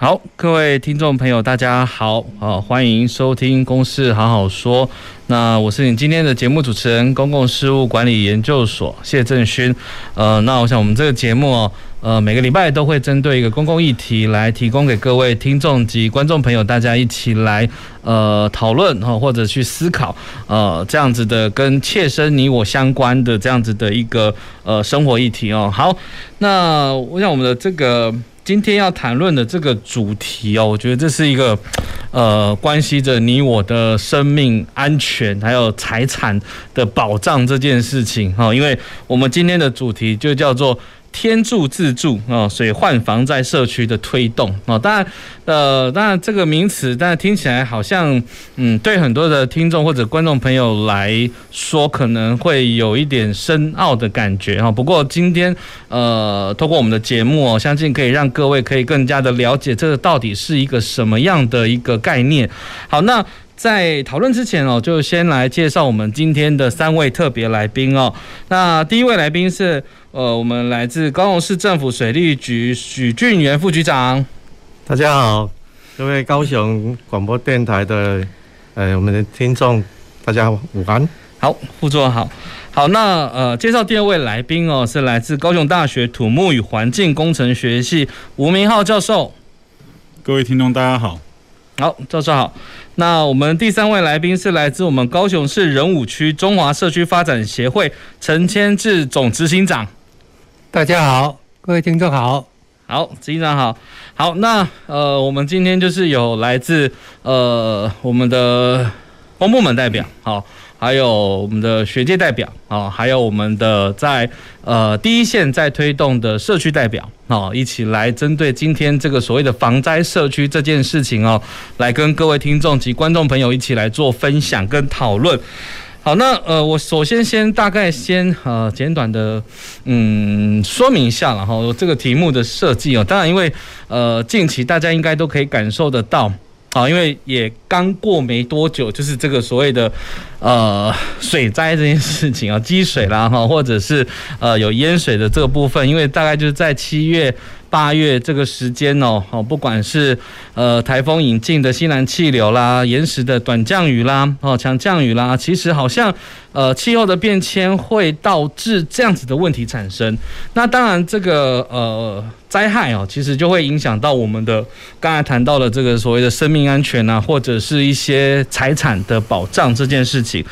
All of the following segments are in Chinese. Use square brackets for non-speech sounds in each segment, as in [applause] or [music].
好，各位听众朋友，大家好，好，欢迎收听《公事好好说》。那我是你今天的节目主持人，公共事务管理研究所谢正勋。呃，那我想我们这个节目哦，呃，每个礼拜都会针对一个公共议题来提供给各位听众及观众朋友，大家一起来呃讨论哈，或者去思考呃这样子的跟切身你我相关的这样子的一个呃生活议题哦。好，那我想我们的这个。今天要谈论的这个主题哦，我觉得这是一个，呃，关系着你我的生命安全还有财产的保障这件事情哈，因为我们今天的主题就叫做。天助自助啊，所以换房在社区的推动啊，当然，呃，当然这个名词，但是听起来好像，嗯，对很多的听众或者观众朋友来说，可能会有一点深奥的感觉哈。不过今天，呃，透过我们的节目哦，相信可以让各位可以更加的了解这个到底是一个什么样的一个概念。好，那。在讨论之前哦，就先来介绍我们今天的三位特别来宾哦。那第一位来宾是呃，我们来自高雄市政府水利局许俊元副局长。大家好，各位高雄广播电台的呃，我们的听众，大家午安。好，副座好。好，那呃，介绍第二位来宾哦，是来自高雄大学土木与环境工程学系吴明浩教授。各位听众，大家好。好，教授好。那我们第三位来宾是来自我们高雄市仁武区中华社区发展协会陈千志总执行长。大家好，各位听众好。好，执行长好。好，那呃，我们今天就是有来自呃我们的公部门代表，好。还有我们的学界代表啊，还有我们的在呃第一线在推动的社区代表啊，一起来针对今天这个所谓的防灾社区这件事情哦，来跟各位听众及观众朋友一起来做分享跟讨论。好，那呃，我首先先大概先呃简短的嗯说明一下了哈，这个题目的设计哦，当然因为呃近期大家应该都可以感受得到。啊，因为也刚过没多久，就是这个所谓的呃水灾这件事情啊，积水啦哈，或者是呃有淹水的这个部分，因为大概就是在七月。八月这个时间哦，哦，不管是呃台风引进的西南气流啦，延时的短降雨啦，哦，强降雨啦，其实好像呃气候的变迁会导致这样子的问题产生。那当然，这个呃灾害哦，其实就会影响到我们的刚才谈到的这个所谓的生命安全啊，或者是一些财产的保障这件事情。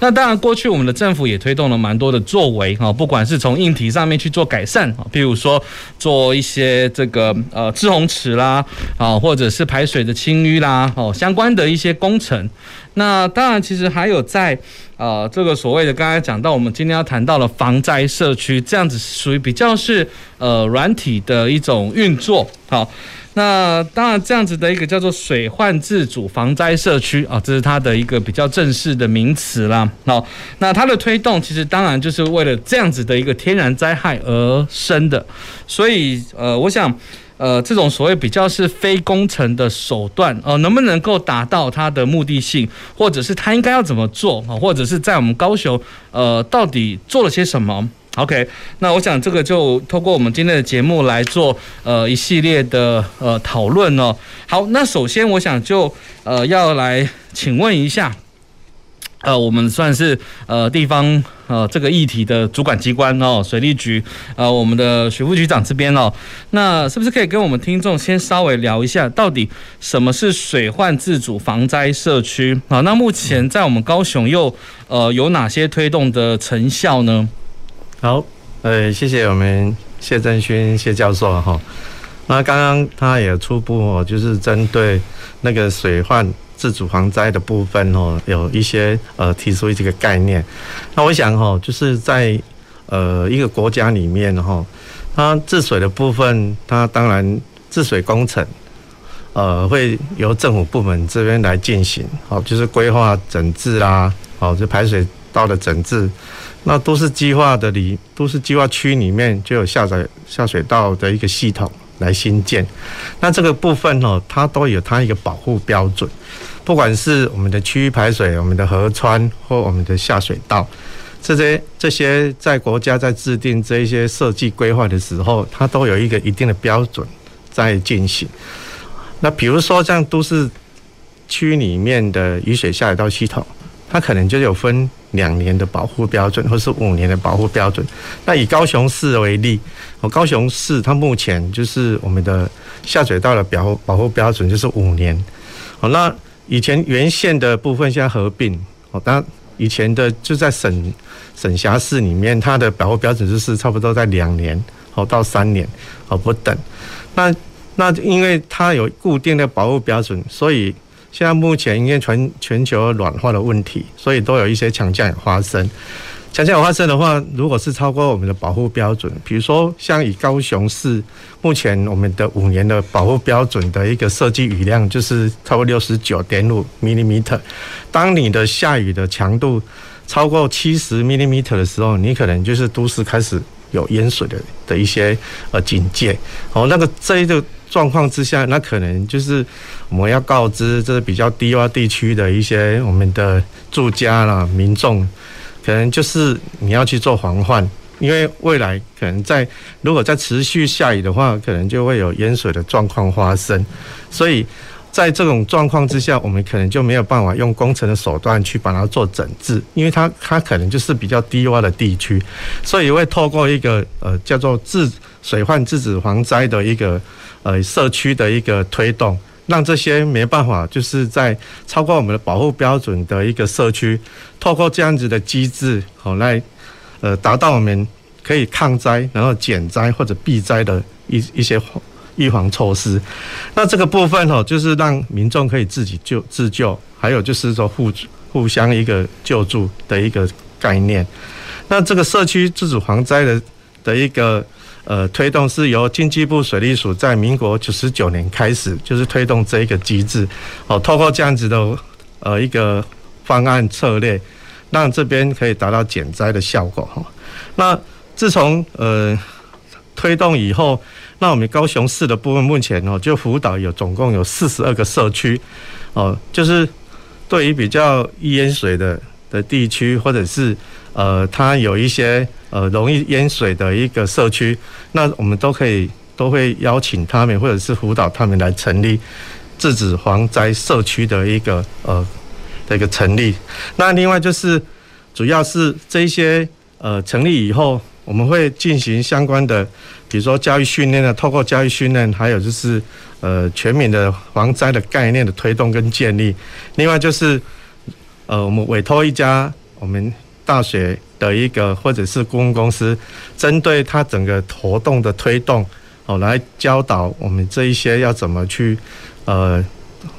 那当然，过去我们的政府也推动了蛮多的作为啊，不管是从硬体上面去做改善啊，譬如说做一些。这个呃制洪池啦，啊，或者是排水的清淤啦，哦，相关的一些工程。那当然，其实还有在呃这个所谓的刚才讲到，我们今天要谈到了防灾社区，这样子属于比较是呃软体的一种运作。好，那当然这样子的一个叫做水患自主防灾社区啊，这是它的一个比较正式的名词啦。好，那它的推动其实当然就是为了这样子的一个天然灾害而生的。所以呃，我想。呃，这种所谓比较是非工程的手段，呃，能不能够达到它的目的性，或者是它应该要怎么做啊？或者是在我们高雄，呃，到底做了些什么？OK，那我想这个就透过我们今天的节目来做呃一系列的呃讨论哦。好，那首先我想就呃要来请问一下。呃，我们算是呃地方呃这个议题的主管机关哦，水利局呃我们的许副局长这边哦，那是不是可以跟我们听众先稍微聊一下，到底什么是水患自主防灾社区啊？那目前在我们高雄又呃有哪些推动的成效呢？好，呃，谢谢我们谢振勋谢教授哈。那刚刚他也初步哦，就是针对那个水患。自主防灾的部分哦，有一些呃提出这个概念。那我想哈，就是在呃一个国家里面哈，它治水的部分，它当然治水工程呃，会由政府部门这边来进行，好，就是规划整治啦，好，就排水道的整治。那都市计划的里，都市计划区里面就有下载下水道的一个系统来新建。那这个部分哦，它都有它一个保护标准，不管是我们的区域排水、我们的河川或我们的下水道，这些这些在国家在制定这一些设计规划的时候，它都有一个一定的标准在进行。那比如说像都市区里面的雨水下水道系统，它可能就有分。两年的保护标准，或是五年的保护标准。那以高雄市为例，哦，高雄市它目前就是我们的下水道的保护保护标准就是五年。好，那以前原县的部分现在合并，哦，那以前的就在省省辖市里面，它的保护标准就是差不多在两年，哦，到三年，哦，不等。那那因为它有固定的保护标准，所以。现在目前因为全全球暖化的问题，所以都有一些强降雨发生。强降雨发生的话，如果是超过我们的保护标准，比如说像以高雄市目前我们的五年的保护标准的一个设计雨量，就是超过六十九点五 millimeter。当你的下雨的强度超过七十 mm 的时候，你可能就是都市开始有淹水的的一些呃警戒。哦，那个这一个。状况之下，那可能就是我们要告知这是比较低洼地区的一些我们的住家啦、民众，可能就是你要去做防范，因为未来可能在如果在持续下雨的话，可能就会有淹水的状况发生，所以。在这种状况之下，我们可能就没有办法用工程的手段去把它做整治，因为它它可能就是比较低洼的地区，所以会透过一个呃叫做治水患制止防灾的一个呃社区的一个推动，让这些没办法就是在超过我们的保护标准的一个社区，透过这样子的机制，好来呃达到我们可以抗灾，然后减灾或者避灾的一一些。预防措施，那这个部分哦，就是让民众可以自己救自救，还有就是说互互相一个救助的一个概念。那这个社区自主防灾的的一个呃推动，是由经济部水利署在民国九十九年开始，就是推动这一个机制哦，透过这样子的呃一个方案策略，让这边可以达到减灾的效果哈。那自从呃推动以后。那我们高雄市的部分目前哦，就辅导有总共有四十二个社区，哦，就是对于比较淹水的的地区，或者是呃，它有一些呃容易淹水的一个社区，那我们都可以都会邀请他们，或者是辅导他们来成立制止蝗灾社区的一个呃的一个成立。那另外就是主要是这些呃成立以后，我们会进行相关的。比如说教育训练呢，透过教育训练，还有就是呃全民的防灾的概念的推动跟建立。另外就是呃我们委托一家我们大学的一个或者是顾问公司，针对它整个活动的推动，哦来教导我们这一些要怎么去呃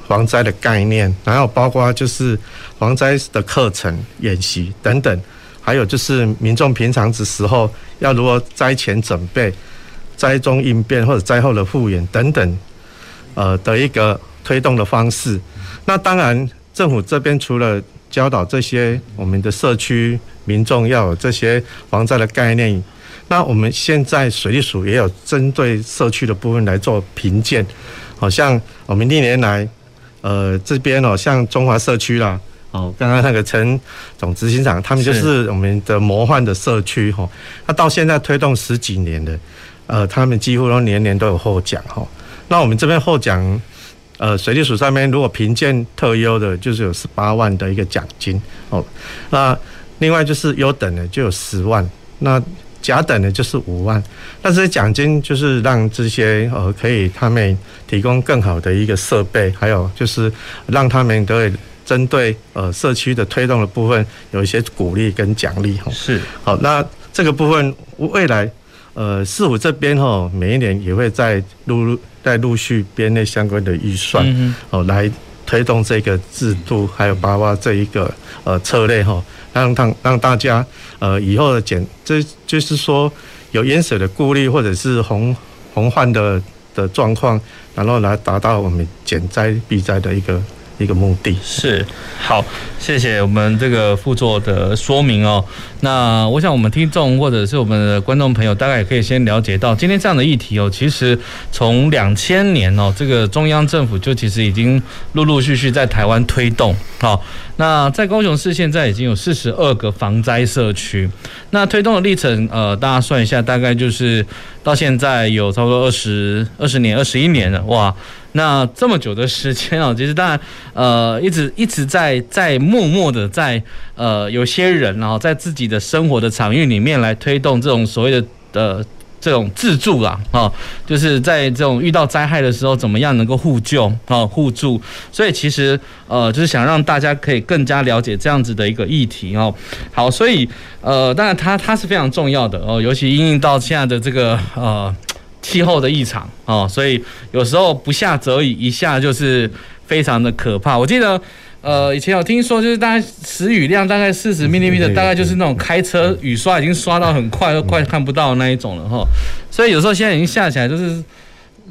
防灾的概念，然后包括就是防灾的课程演习等等，还有就是民众平常的时候要如何灾前准备。灾中应变或者灾后的复原等等，呃的一个推动的方式。那当然，政府这边除了教导这些我们的社区民众要有这些防灾的概念，那我们现在水利署也有针对社区的部分来做评鉴。好像我们历年来，呃这边哦，像中华社区啦，哦刚刚那个陈总执行长，他们就是我们的模范的社区哈。那到现在推动十几年了。呃，他们几乎都年年都有获奖哈。那我们这边获奖，呃，水利署上面如果评鉴特优的，就是有十八万的一个奖金哦。那另外就是优等的就有十万，那甲等的就是五万。那这些奖金就是让这些呃可以他们提供更好的一个设备，还有就是让他们可以针对呃社区的推动的部分有一些鼓励跟奖励哈。是好，那这个部分未来。呃，市府这边哈，每一年也会在陆在陆续编列相关的预算，哦，来推动这个制度，还有包括这一个呃策略哈，让让让大家呃以后的减，这就是说有淹水的顾虑或者是洪洪患的的状况，然后来达到我们减灾避灾的一个。一个目的是好，谢谢我们这个副座的说明哦。那我想我们听众或者是我们的观众朋友，大概也可以先了解到，今天这样的议题哦，其实从两千年哦，这个中央政府就其实已经陆陆续续在台湾推动。好，那在高雄市现在已经有四十二个防灾社区，那推动的历程，呃，大家算一下，大概就是到现在有差不多二十二十年、二十一年了，哇。那这么久的时间啊，[laughs] 其实当然，呃，一直一直在在默默的在呃，有些人然后在自己的生活的场域里面来推动这种所谓的呃这种自助啦，啊，就是在这种遇到灾害的时候，怎么样能够互救啊互助，所以其实呃就是想让大家可以更加了解这样子的一个议题哦。好，所以呃，当然它它是非常重要的哦，尤其因应到现在的这个呃。气候的异常哦，所以有时候不下则已，一下就是非常的可怕。我记得，呃，以前有听说，就是大概时雨量大概四十 mm 的，大概就是那种开车雨刷已经刷到很快，都快看不到那一种了哈。所以有时候现在已经下起来就是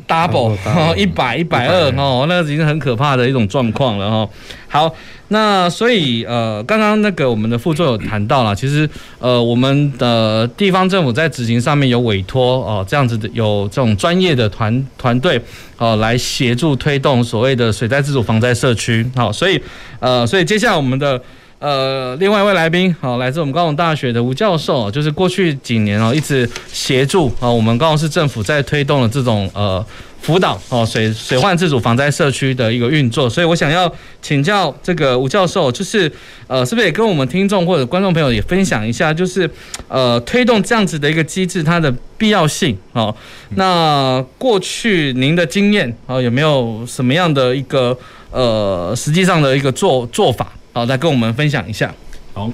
double 一百一百二哦，那个已经很可怕的一种状况了哈。好。那所以呃，刚刚那个我们的副座有谈到了，其实呃，我们的地方政府在执行上面有委托哦，这样子的有这种专业的团团队哦，来协助推动所谓的水灾自主防灾社区。好，所以呃，所以接下来我们的呃另外一位来宾好，来自我们高雄大学的吴教授，就是过去几年哦一直协助啊我们高雄市政府在推动的这种呃。辅导哦，水水患自主防灾社区的一个运作，所以我想要请教这个吴教授，就是呃，是不是也跟我们听众或者观众朋友也分享一下，就是呃，推动这样子的一个机制，它的必要性哦。那过去您的经验哦，有没有什么样的一个呃，实际上的一个做做法好，来跟我们分享一下。好，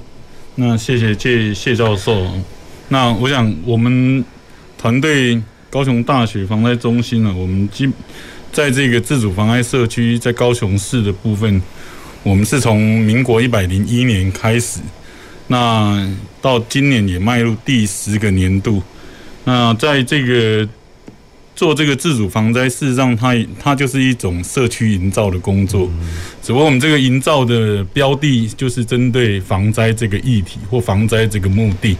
那谢谢谢谢教授。那我想我们团队。高雄大学防灾中心呢，我们基在这个自主防灾社区，在高雄市的部分，我们是从民国一百零一年开始，那到今年也迈入第十个年度。那在这个做这个自主防灾，事实上它它就是一种社区营造的工作，只不过我们这个营造的标的就是针对防灾这个议题或防灾这个目的。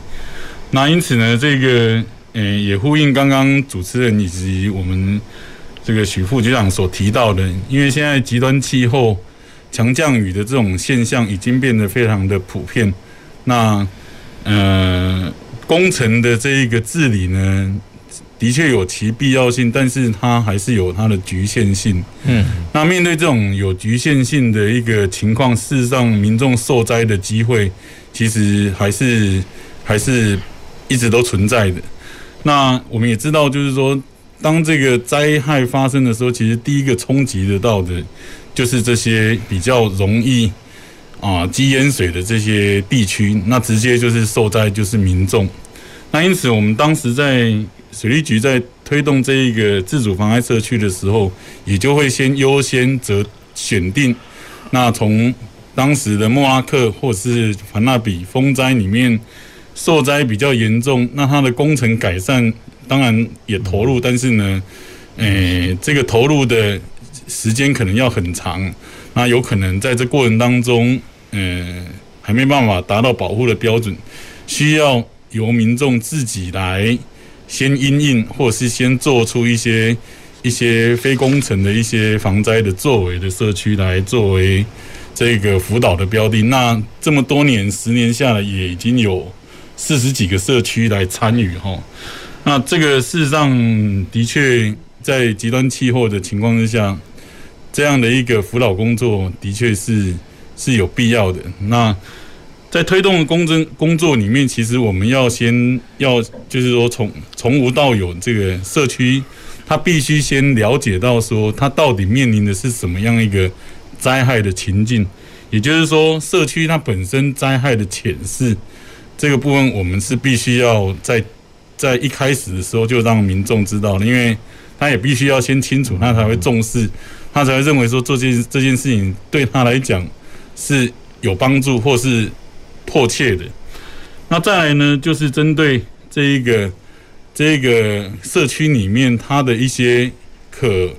那因此呢，这个。嗯，也呼应刚刚主持人以及我们这个许副局长所提到的，因为现在极端气候、强降雨的这种现象已经变得非常的普遍。那呃，工程的这一个治理呢，的确有其必要性，但是它还是有它的局限性。嗯，那面对这种有局限性的一个情况，事实上民众受灾的机会，其实还是还是一直都存在的。那我们也知道，就是说，当这个灾害发生的时候，其实第一个冲击得到的，就是这些比较容易啊积淹水的这些地区，那直接就是受灾就是民众。那因此，我们当时在水利局在推动这一个自主防灾社区的时候，也就会先优先择选定，那从当时的莫拉克或是凡纳比风灾里面。受灾比较严重，那它的工程改善当然也投入，但是呢，诶，这个投入的时间可能要很长，那有可能在这过程当中，嗯，还没办法达到保护的标准，需要由民众自己来先因应，或是先做出一些一些非工程的一些防灾的作为的社区来作为这个辅导的标的。那这么多年，十年下来，也已经有。四十几个社区来参与哈，那这个事实上的确在极端气候的情况之下，这样的一个辅导工作的确是是有必要的。那在推动的工作工作里面，其实我们要先要就是说从从无到有，这个社区它必须先了解到说它到底面临的是什么样一个灾害的情境，也就是说社区它本身灾害的潜势。这个部分我们是必须要在在一开始的时候就让民众知道的，因为他也必须要先清楚，他才会重视，他才会认为说做这件这件事情对他来讲是有帮助或是迫切的。那再来呢，就是针对这一个这一个社区里面他的一些可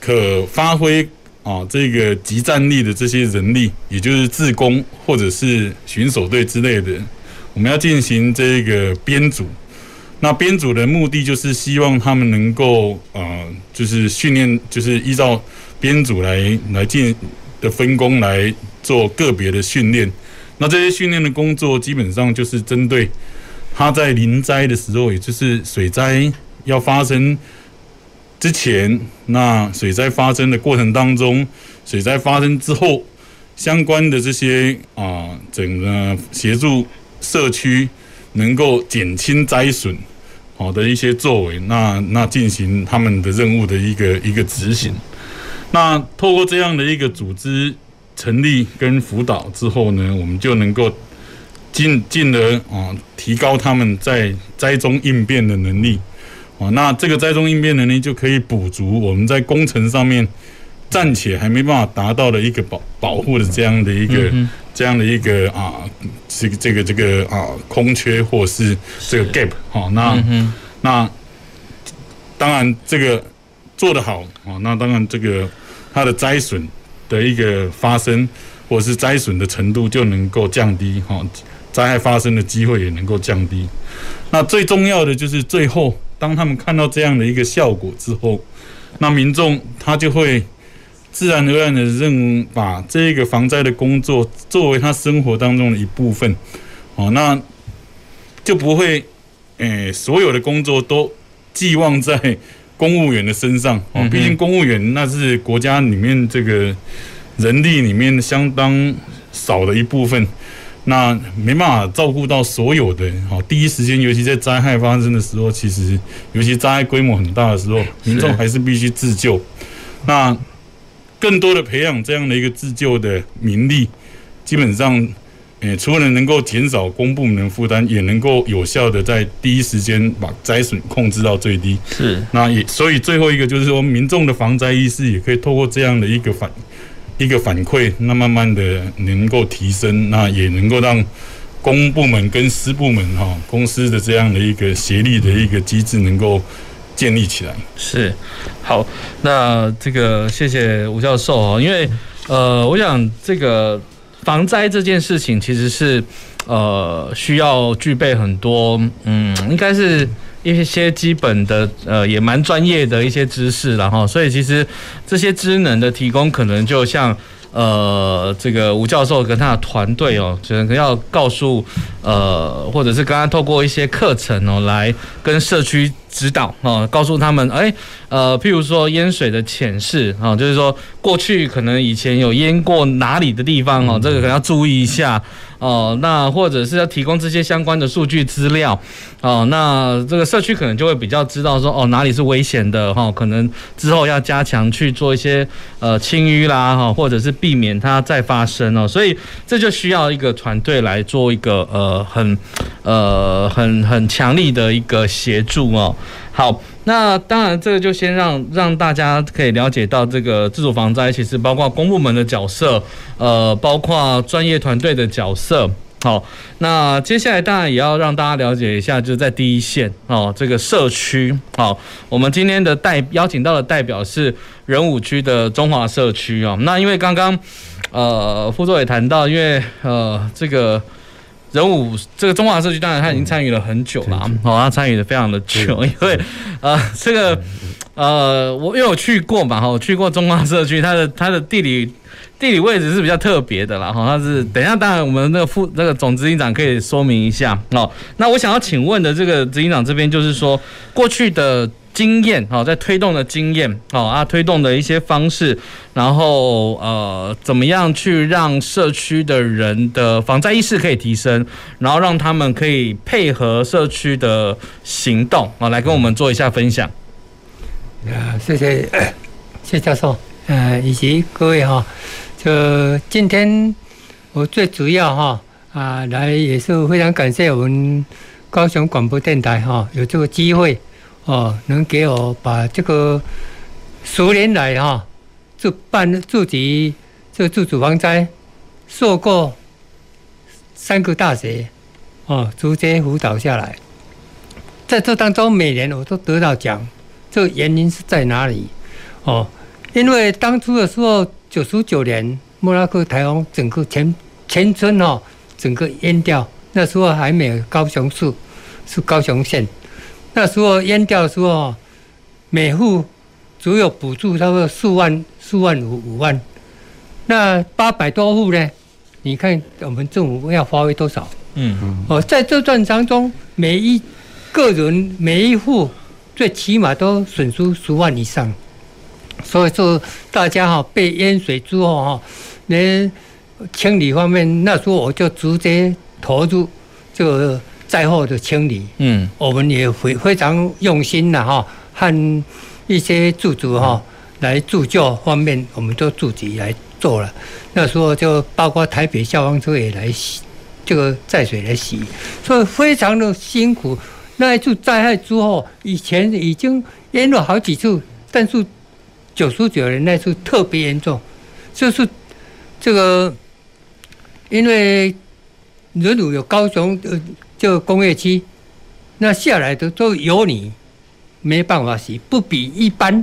可发挥啊这个集战力的这些人力，也就是自工或者是巡守队之类的，我们要进行这个编组。那编组的目的就是希望他们能够呃，就是训练，就是依照编组来来进的分工来做个别的训练。那这些训练的工作基本上就是针对他在临灾的时候，也就是水灾要发生之前，那水灾发生的过程当中，水灾发生之后相关的这些啊，整个协助社区能够减轻灾损。好的一些作为，那那进行他们的任务的一个一个执行。那透过这样的一个组织成立跟辅导之后呢，我们就能够进进而啊提高他们在灾中应变的能力。啊，那这个灾中应变能力就可以补足我们在工程上面暂且还没办法达到的一个保保护的这样的一个。这样的一个啊，这个这个这个啊空缺或是这个 gap 哈，那、嗯、那当然这个做得好啊，那当然这个它的灾损的一个发生或是灾损的程度就能够降低哈，灾害发生的机会也能够降低。那最重要的就是最后，当他们看到这样的一个效果之后，那民众他就会。自然而然的认把这个防灾的工作作为他生活当中的一部分，哦，那就不会，诶，所有的工作都寄望在公务员的身上，哦，毕竟公务员那是国家里面这个人力里面相当少的一部分，那没办法照顾到所有的，哦，第一时间，尤其在灾害发生的时候，其实尤其灾害规模很大的时候，民众还是必须自救，那。更多的培养这样的一个自救的民力，基本上，诶，除了能够减少公部门负担，也能够有效的在第一时间把灾损控制到最低。是，那也所以最后一个就是说，民众的防灾意识也可以透过这样的一个反一个反馈，那慢慢的能够提升，那也能够让公部门跟私部门哈公司的这样的一个协力的一个机制能够。建立起来是好，那这个谢谢吴教授哦，因为呃，我想这个防灾这件事情其实是呃需要具备很多嗯，应该是一些基本的呃也蛮专业的一些知识，然后所以其实这些知能的提供，可能就像呃这个吴教授跟他的团队哦，可能要告诉呃，或者是刚刚透过一些课程哦，来跟社区。指导啊，告诉他们，哎，呃，譬如说淹水的潜势啊，就是说过去可能以前有淹过哪里的地方哦，这个可能要注意一下哦。那或者是要提供这些相关的数据资料哦，那这个社区可能就会比较知道说，哦，哪里是危险的哈，可能之后要加强去做一些呃清淤啦哈，或者是避免它再发生哦。所以这就需要一个团队来做一个呃很呃很很强力的一个协助哦。好，那当然，这个就先让让大家可以了解到这个自主防灾，其实包括公部门的角色，呃，包括专业团队的角色。好，那接下来当然也要让大家了解一下，就是在第一线哦，这个社区。好，我们今天的代邀请到的代表是仁武区的中华社区哦。那因为刚刚呃副座也谈到，因为呃这个。仁武这个中华社区，当然他已经参与了很久了，哦，他参与的非常的久，因为呃，这个呃，我因为我去过嘛，哈，我去过中华社区，它的它的地理地理位置是比较特别的啦，哈，它是等一下，当然我们那个副那个总执行长可以说明一下哦。那我想要请问的这个执行长这边，就是说过去的。经验好，在推动的经验哦啊，推动的一些方式，然后呃，怎么样去让社区的人的防灾意识可以提升，然后让他们可以配合社区的行动啊，来跟我们做一下分享。啊，谢谢 [coughs] 谢教授，呃，以及各位哈，就今天我最主要哈啊，来也是非常感谢我们高雄广播电台哈，有这个机会。哦，能给我把这个十年来哈，就办自己这自主防灾，受过三个大学，哦，直接辅导下来，在这当中每年我都得到奖，这原因是在哪里？哦，因为当初的时候，九十九年莫拉克台风，整个全全村哦，整个淹掉。那时候还没有高雄市，是高雄县。那时候淹掉的时候，每户只有补助差不多四万、四万五、五万。那八百多户呢？你看我们政府要花费多少？嗯嗯。哦，在这段当中，每一个人、每一户，最起码都损失十万以上。所以说，大家哈被淹水之后哈，连清理方面，那时候我就直接投入这个灾后的清理。嗯，我们也非非常用心的哈，和一些驻组哈来助教方面，我们都自己来做了。那时候就包括台北消防车也来洗，这个在水来洗，所以非常的辛苦。那一次灾害之后，以前已经淹了好几次，但是九十九年那次特别严重，就是这个因为人鲁有高雄呃这个工业区，那下来的都有你，没办法洗，不比一般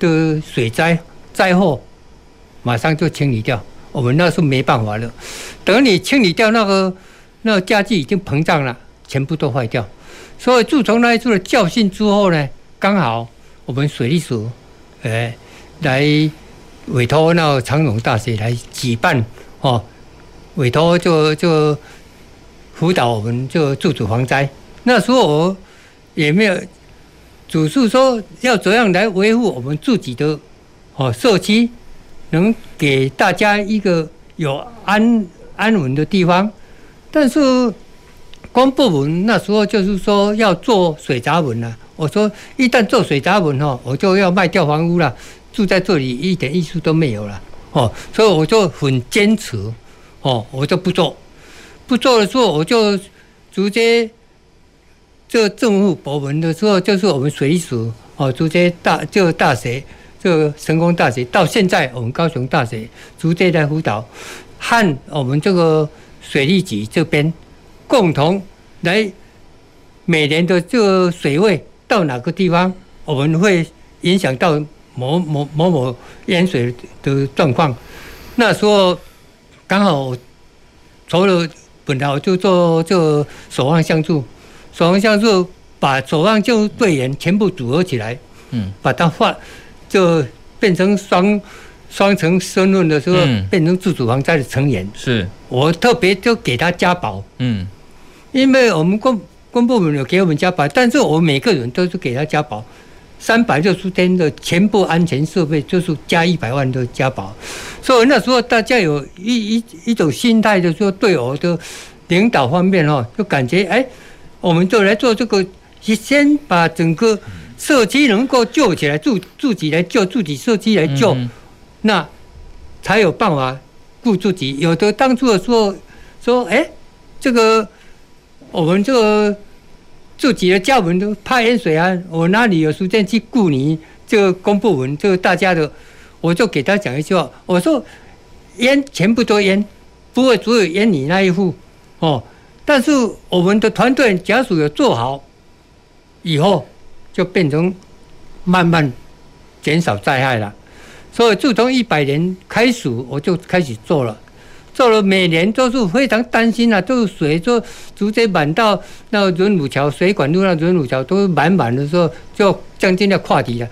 的水灾灾后马上就清理掉。我们那时候没办法了，等你清理掉那个那个家具已经膨胀了，全部都坏掉。所以自从那一次的教训之后呢，刚好我们水利署，哎，来委托那个长荣大学来举办哦，委托就就辅导我们就住主防灾。那时候我也没有，只是说要怎样来维护我们自己的哦社区，能给大家一个有安安稳的地方，但是。公部门那时候就是说要做水闸门了。我说一旦做水闸门哦，我就要卖掉房屋了，住在这里一点意思都没有了哦。所以我就很坚持哦，我就不做。不做的时候，我就直接就政府部门的时候，就是我们水署哦，直接大就大学就成功大学到现在我们高雄大学直接来辅导，和我们这个水利局这边。共同来每年的这个水位到哪个地方，我们会影响到某某某某淹水的状况。那时候刚好除了本来我就做做守望相助，守望相助把守望救助队员全部组合起来，嗯，把它换就变成双双层身份的时候，变成自主防灾的成员。是。我特别就给他加保，嗯。因为我们公公部门有给我们加保，但是我每个人都是给他加保，三百六十天的全部安全设备就是加一百万的加保，所以那时候大家有一一一种心态，就是说对我的领导方面哈，就感觉哎，我们就来做这个，先把整个社区能够救起来，自自己来救自己社区来救，那才有办法顾自己。有的当初的时候说哎，这个。我们这个自己的家门都怕淹水啊，我哪里有时间去顾你这个公布门？这个大家的，我就给他讲一句话，我说淹全部都淹，不会只有淹你那一户哦。但是我们的团队假如有做好，以后就变成慢慢减少灾害了。所以自从一百年开始，我就开始做了。做了每年都是非常担心啊，都是水就直接满到那个轮武桥水管路，那轮武桥都满满的时候，就将近要跨堤了，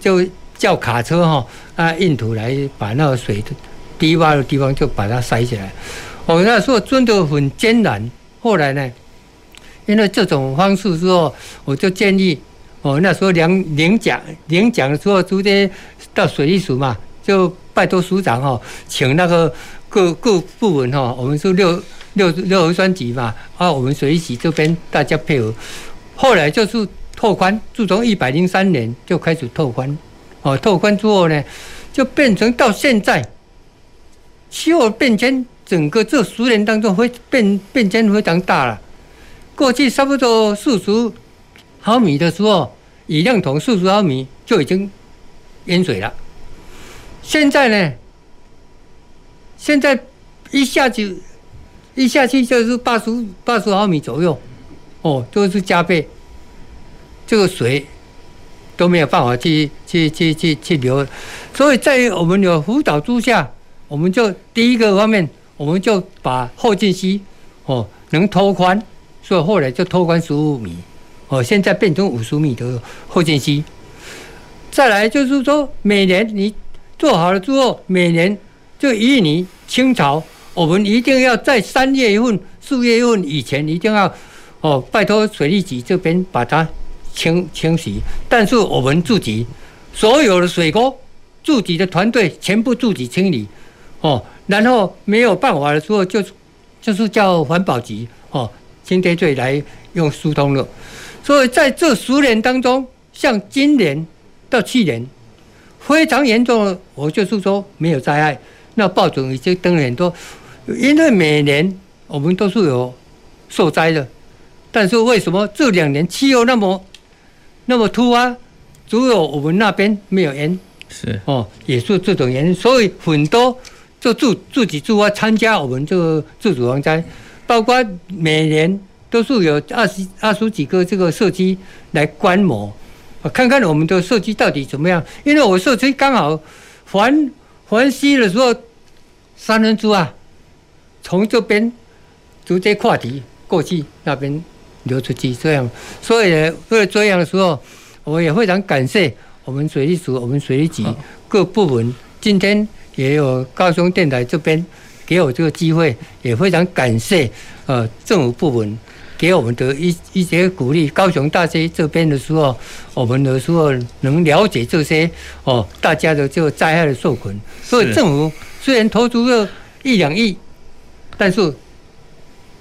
就叫卡车哈啊运土来把那个水低洼的地方就把它塞起来。我那时候真的很艰难。后来呢，因为这种方式之后，我就建议我那时候领领奖领奖的时候，直接到水利署嘛，就拜托署长哈，请那个。各各部门哈，我们是六六六合专辑嘛，啊，我们水利局这边大家配合，后来就是拓宽，自从一百零三年就开始拓宽，哦，拓宽之后呢，就变成到现在，气候变迁，整个这十年当中会变变迁非常大了。过去差不多四十毫米的时候，雨量桶四十毫米就已经淹水了，现在呢？现在一下子，一下去就是八十八十毫米左右，哦，都是加倍。这个水都没有办法去去去去去留。所以在我们的辅导之下，我们就第一个方面，我们就把后劲溪哦能拓宽，所以后来就拓宽十五米，哦现在变成五十米的后劲溪。再来就是说，每年你做好了之后，每年就以你清朝，我们一定要在三月份、四月份以前一定要哦，拜托水利局这边把它清清洗。但是我们自己所有的水沟，自己的团队全部自己清理哦，然后没有办法的时候，就就是叫环保局哦，清洁队来用疏通了。所以在这十年当中，像今年。到去年非常严重了，我就是说没有灾害。那报纸已经登了很多，因为每年我们都是有受灾的，但是为什么这两年气候那么那么突发，只有我们那边没有淹？是哦，也是这种原因，所以很多就自自己自发参加我们这个自主防灾，包括每年都是有二十二十几个这个社区来观摩。看看我们的社区到底怎么样？因为我社区刚好环环溪的时候，三分之啊，从这边直接跨堤过去，那边流出去，这样。所以呢，为了这样的时候，我也非常感谢我们水利署、我们水利局各部门。今天也有高雄电台这边给我这个机会，也非常感谢呃政府部门。给我们的一一些鼓励，高雄大学这边的时候，我们的时候能了解这些哦，大家的这个灾害的受困，所以政府虽然投足个一两亿，但是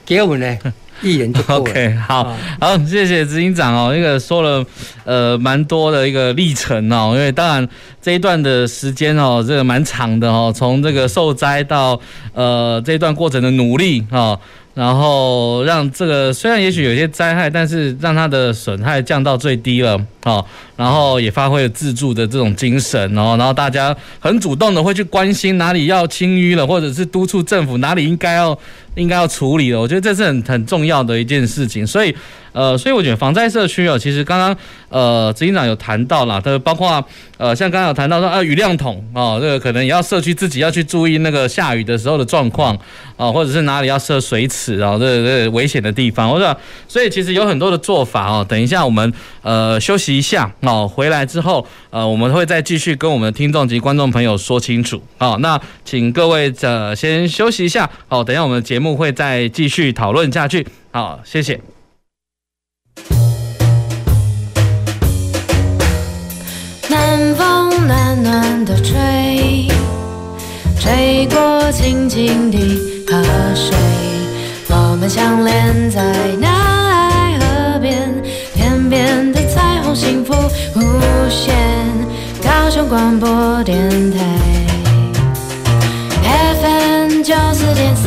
给我们呢 [laughs] 一人就够了。OK，好好，谢谢执行长哦，那个说了呃蛮多的一个历程哦，因为当然这一段的时间哦，这个蛮长的哦，从这个受灾到呃这一段过程的努力哦。然后让这个虽然也许有些灾害，但是让它的损害降到最低了，哦，然后也发挥了自助的这种精神哦，然后大家很主动的会去关心哪里要清淤了，或者是督促政府哪里应该要应该要处理了，我觉得这是很很重要的一件事情，所以。呃，所以我觉得防灾社区哦，其实刚刚呃执行长有谈到了，他包括呃像刚刚有谈到说啊雨量桶哦，这个可能也要社区自己要去注意那个下雨的时候的状况啊，或者是哪里要设水池啊，这这危险的地方，或者所以其实有很多的做法哦。等一下我们呃休息一下哦，回来之后呃我们会再继续跟我们的听众及观众朋友说清楚哦。那请各位呃先休息一下哦，等一下我们节目会再继续讨论下去。好，谢谢。南风暖暖的吹，吹过清清的河水，我们相恋在南爱河边，天边的彩虹幸福无限。高雄广播电台，FM 九四点四。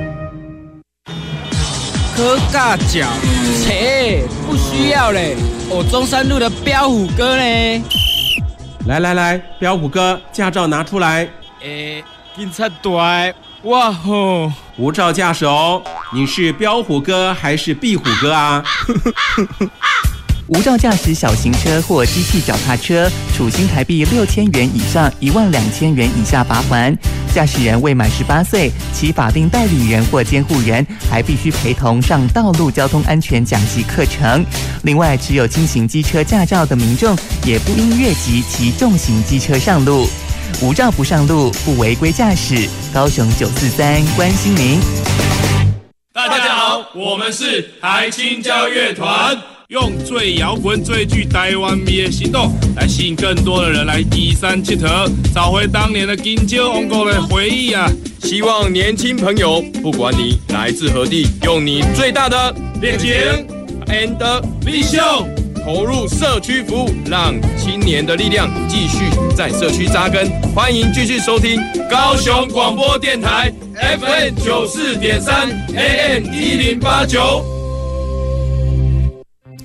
喝尬脚，切，不需要嘞。我中山路的彪虎哥呢？来来来，彪虎哥，驾照拿出来。诶，警察队，哇吼！无照驾驶哦。你是彪虎哥还是壁虎哥啊？[laughs] 无照驾驶小型车或机器脚踏车，处新台币六千元以上一万两千元以下罚锾。驾驶人未满十八岁，其法定代理人或监护人还必须陪同上道路交通安全讲习课程。另外，持有轻型机车驾照的民众也不应越级骑重型机车上路。无照不上路，不违规驾驶。高雄九四三关心您。大家好，我们是台青交乐团。用最摇滚、最具台湾味的行动，来吸引更多的人来义山铁佗，找回当年的金蕉王国的回忆啊！希望年轻朋友，不管你来自何地，用你最大的热情 and 力秀，投入社区服务，让青年的力量继续在社区扎根。欢迎继续收听高雄广播电台 FM 九四点三 AM 一零八九。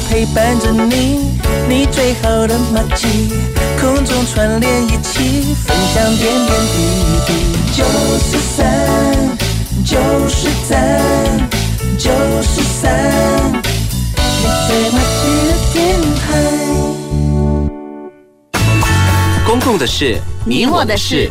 陪伴着你，你最好的默契，空中串联一起，分享点点滴滴。九十三，九十三。九十三，你最默契的电台。公共的事，你我的事。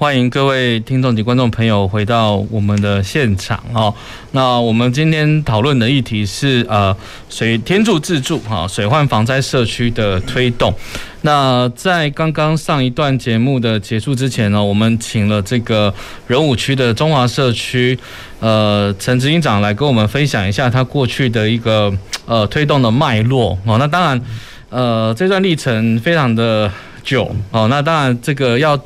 欢迎各位听众及观众朋友回到我们的现场哦。那我们今天讨论的议题是呃水天助自助哈水患防灾社区的推动。那在刚刚上一段节目的结束之前呢，我们请了这个仁武区的中华社区呃陈执行长来跟我们分享一下他过去的一个呃推动的脉络哦。那当然呃这段历程非常的久哦。那当然这个要。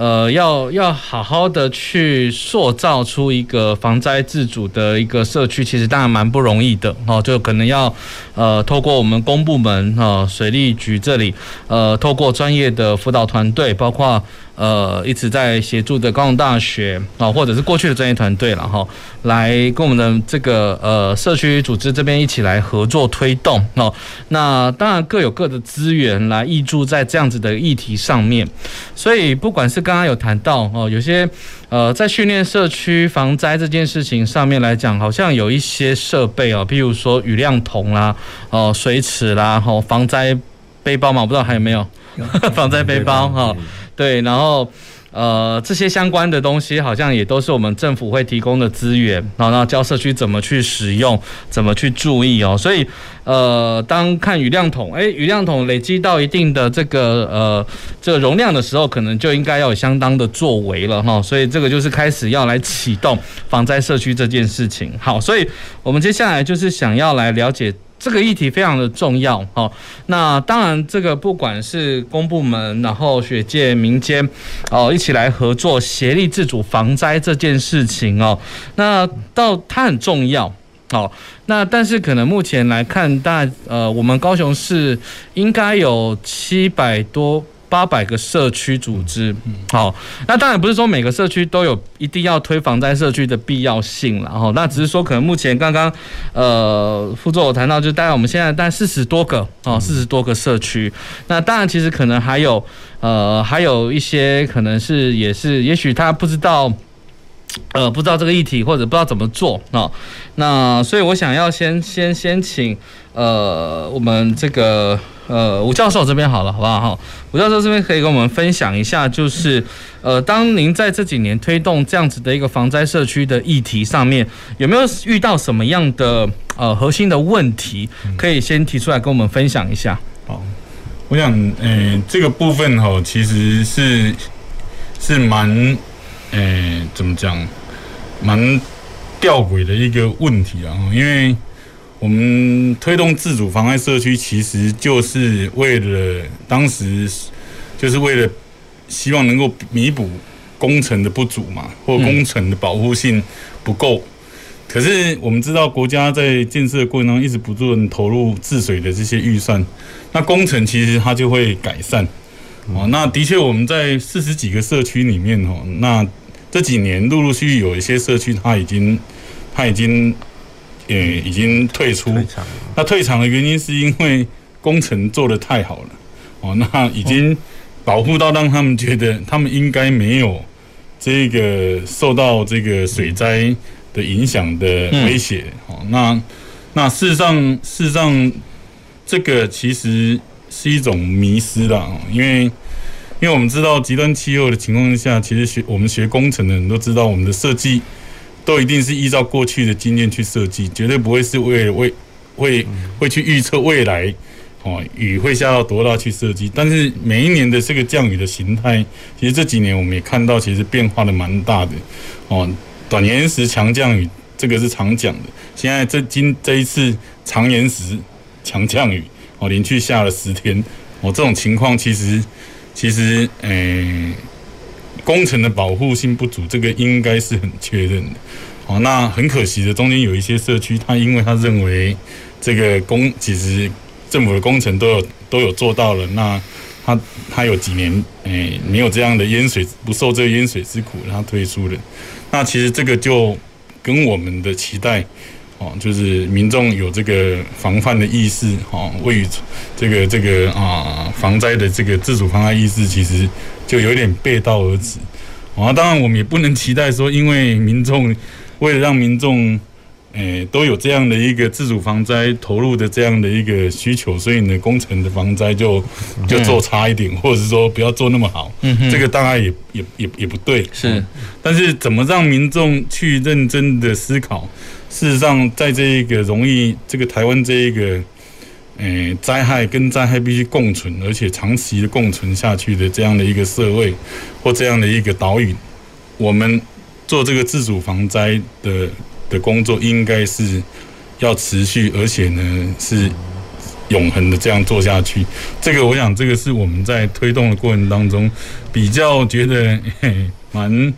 呃，要要好好的去塑造出一个防灾自主的一个社区，其实当然蛮不容易的哦，就可能要呃透过我们公部门啊，水利局这里，呃，透过专业的辅导团队，包括。呃，一直在协助的高雄大学啊，或者是过去的专业团队了哈，来跟我们的这个呃社区组织这边一起来合作推动哦。那当然各有各的资源来挹注在这样子的议题上面，所以不管是刚刚有谈到哦，有些呃在训练社区防灾这件事情上面来讲，好像有一些设备哦，譬如说雨量筒啦、哦水尺啦、哦防灾背包嘛，我不知道还有没有 [laughs] 防灾背包哈。对，然后，呃，这些相关的东西好像也都是我们政府会提供的资源，然后，然后教社区怎么去使用，怎么去注意哦。所以，呃，当看雨量筒，诶，雨量筒累积到一定的这个呃这个容量的时候，可能就应该要有相当的作为了哈。所以，这个就是开始要来启动防灾社区这件事情。好，所以我们接下来就是想要来了解。这个议题非常的重要哦。那当然，这个不管是公部门，然后学界、民间哦，一起来合作，协力自主防灾这件事情哦。那到它很重要哦。那但是可能目前来看，大呃，我们高雄市应该有七百多。八百个社区组织，好，那当然不是说每个社区都有一定要推防灾社区的必要性了哈。那只是说，可能目前刚刚呃副座有谈到，就大概我们现在大概四十多个哦，四十多个社区。那当然其实可能还有呃还有一些可能是也是，也许他不知道呃不知道这个议题或者不知道怎么做啊。那所以我想要先先先请呃我们这个。呃，吴教授这边好了，好不好？哈，吴教授这边可以跟我们分享一下，就是呃，当您在这几年推动这样子的一个防灾社区的议题上面，有没有遇到什么样的呃核心的问题？可以先提出来跟我们分享一下。好，我想，呃，这个部分哈，其实是是蛮，呃，怎么讲，蛮吊诡的一个问题啊，因为。我们推动自主防灾社区，其实就是为了当时，就是为了希望能够弥补工程的不足嘛，或工程的保护性不够。可是我们知道，国家在建设的过程中一直不断投入治水的这些预算，那工程其实它就会改善。哦，那的确我们在四十几个社区里面哦，那这几年陆陆续续有一些社区，它已经，它已经。也已经退出，那退场的原因是因为工程做得太好了，哦，那已经保护到让他们觉得他们应该没有这个受到这个水灾的影响的威胁，哦，那那事实上事实上这个其实是一种迷失啦，因为因为我们知道极端气候的情况下，其实学我们学工程的人都知道，我们的设计都一定是依照过去的经验去设计，绝对不会是为了为会会去预测未来哦雨会下到多大去设计。但是每一年的这个降雨的形态，其实这几年我们也看到，其实变化的蛮大的哦。短延时强降雨，这个是常讲的。现在这今这一次长延时强降雨，哦，连续下了十天，哦，这种情况其实其实，诶、工程的保护性不足，这个应该是很确认的。哦，那很可惜的，中间有一些社区，他因为他认为这个工其实政府的工程都有都有做到了，那他他有几年诶、没有这样的淹水，不受这个淹水之苦，他退出了。那其实这个就跟我们的期待，哦，就是民众有这个防范的意识，哦，为这个这个啊防灾的这个自主防灾意识，其实就有点背道而驰。啊，当然我们也不能期待说，因为民众为了让民众。诶，都有这样的一个自主防灾投入的这样的一个需求，所以呢，工程的防灾就就做差一点，或者是说不要做那么好。嗯，这个当然也也也也不对。是，但是怎么让民众去认真的思考？事实上，在这一个容易这个台湾这一个诶灾害跟灾害必须共存，而且长期的共存下去的这样的一个社会或这样的一个岛屿，我们做这个自主防灾的。的工作应该是要持续，而且呢是永恒的这样做下去。这个我想，这个是我们在推动的过程当中比较觉得蛮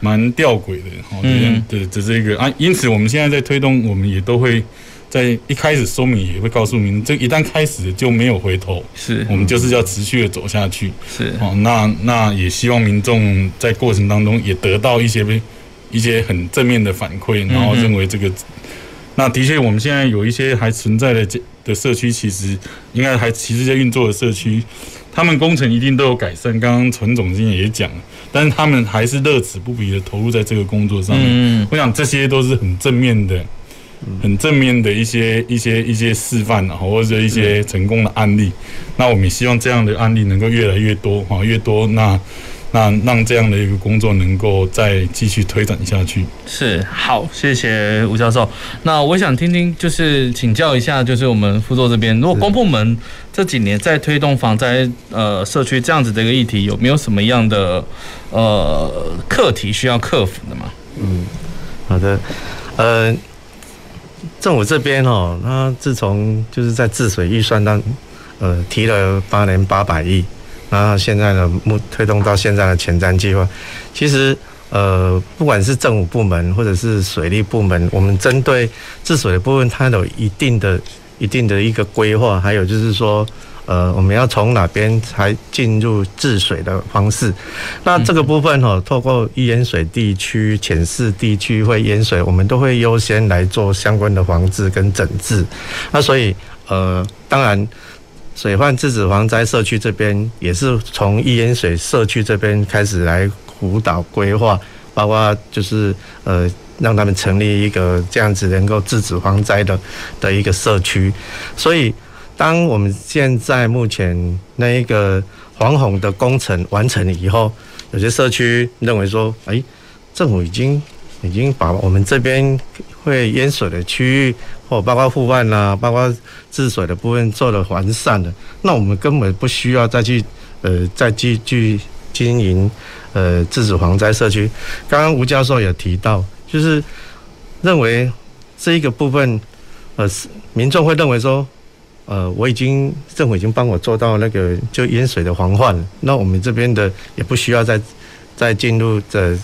蛮吊诡的，好，的的这个啊。因此，我们现在在推动，我们也都会在一开始说明，也会告诉您，这一旦开始就没有回头，是我们就是要持续的走下去。是哦，那那也希望民众在过程当中也得到一些。一些很正面的反馈，然后认为这个，那的确我们现在有一些还存在的这的社区，其实应该还其实在运作的社区，他们工程一定都有改善。刚刚陈总经理也讲了，但是他们还是乐此不疲的投入在这个工作上面。我想这些都是很正面的、很正面的一些一些一些示范，或者一些成功的案例。那我们也希望这样的案例能够越来越多，哈，越多那。那让这样的一个工作能够再继续推展下去。是，好，谢谢吴教授。那我想听听，就是请教一下，就是我们副座这边，如果公部门这几年在推动防灾呃社区这样子的一个议题，有没有什么样的呃课题需要克服的吗？嗯，好的，呃，政府这边哦，那自从就是在治水预算当呃提了八年八百亿。那现在呢，目推动到现在的前瞻计划，其实呃，不管是政府部门或者是水利部门，我们针对治水的部分，它有一定的、一定的一个规划，还有就是说，呃，我们要从哪边才进入治水的方式。那这个部分哈，透过易淹水地区、浅势地区会淹水，我们都会优先来做相关的防治跟整治。那所以呃，当然。水患自主防灾社区这边也是从易淹水社区这边开始来辅导规划，包括就是呃让他们成立一个这样子能够自主防灾的的一个社区。所以，当我们现在目前那一个防洪的工程完成以后，有些社区认为说，哎，政府已经已经把我们这边会淹水的区域。或包括护岸啊，包括治水的部分做了完善了，那我们根本不需要再去呃再继续经营呃自主防灾社区。刚刚吴教授也提到，就是认为这一个部分呃民众会认为说，呃我已经政府已经帮我做到那个就淹水的防范了，那我们这边的也不需要再再进入这。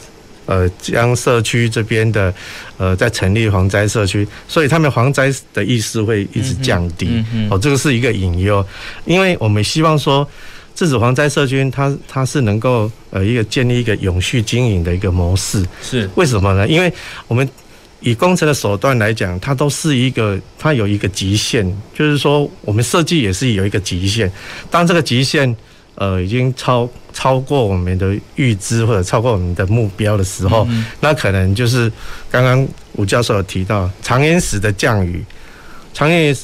将社区这边的呃，在成立蝗灾社区，所以他们蝗灾的意识会一直降低。嗯嗯嗯、哦，这个是一个隐忧，因为我们希望说，自主防灾社区它它是能够呃一个建立一个永续经营的一个模式。是为什么呢？因为我们以工程的手段来讲，它都是一个它有一个极限，就是说我们设计也是有一个极限。当这个极限呃已经超。超过我们的预知或者超过我们的目标的时候，嗯、那可能就是刚刚吴教授有提到长延时的降雨，长延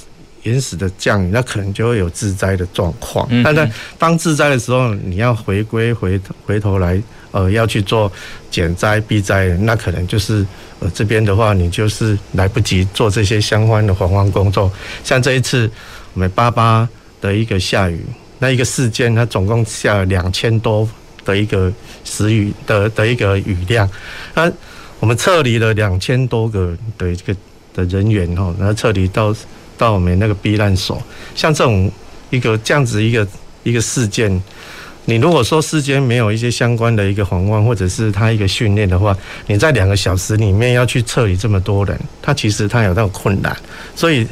原始的降雨，那可能就会有自灾的状况。嗯，但在当自灾的时候，你要回归回回头来，呃，要去做减灾避灾，那可能就是呃这边的话，你就是来不及做这些相关的防范工作。像这一次我们八八的一个下雨，那一个事件，它总共下了两千多的一个时雨的的一个雨量，那我们撤离了两千多个的一个的人员哈，然后撤离到到我们那个避难所。像这种一个这样子一个一个事件，你如果说事件没有一些相关的一个防范或者是他一个训练的话，你在两个小时里面要去撤离这么多人，他其实他有那种困难，所以。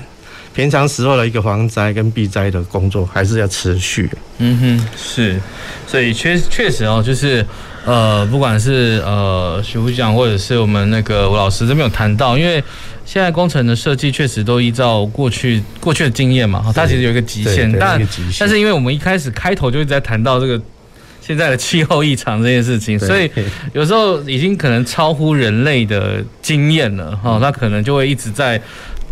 平常时候的一个防灾跟避灾的工作还是要持续。嗯哼，是，所以确确实哦，就是呃，不管是呃徐副长或者是我们那个吴老师这边有谈到，因为现在工程的设计确实都依照过去过去的经验嘛，它其实有一个极限，但但是因为我们一开始开头就一直在谈到这个现在的气候异常这件事情，所以有时候已经可能超乎人类的经验了哈，那可能就会一直在。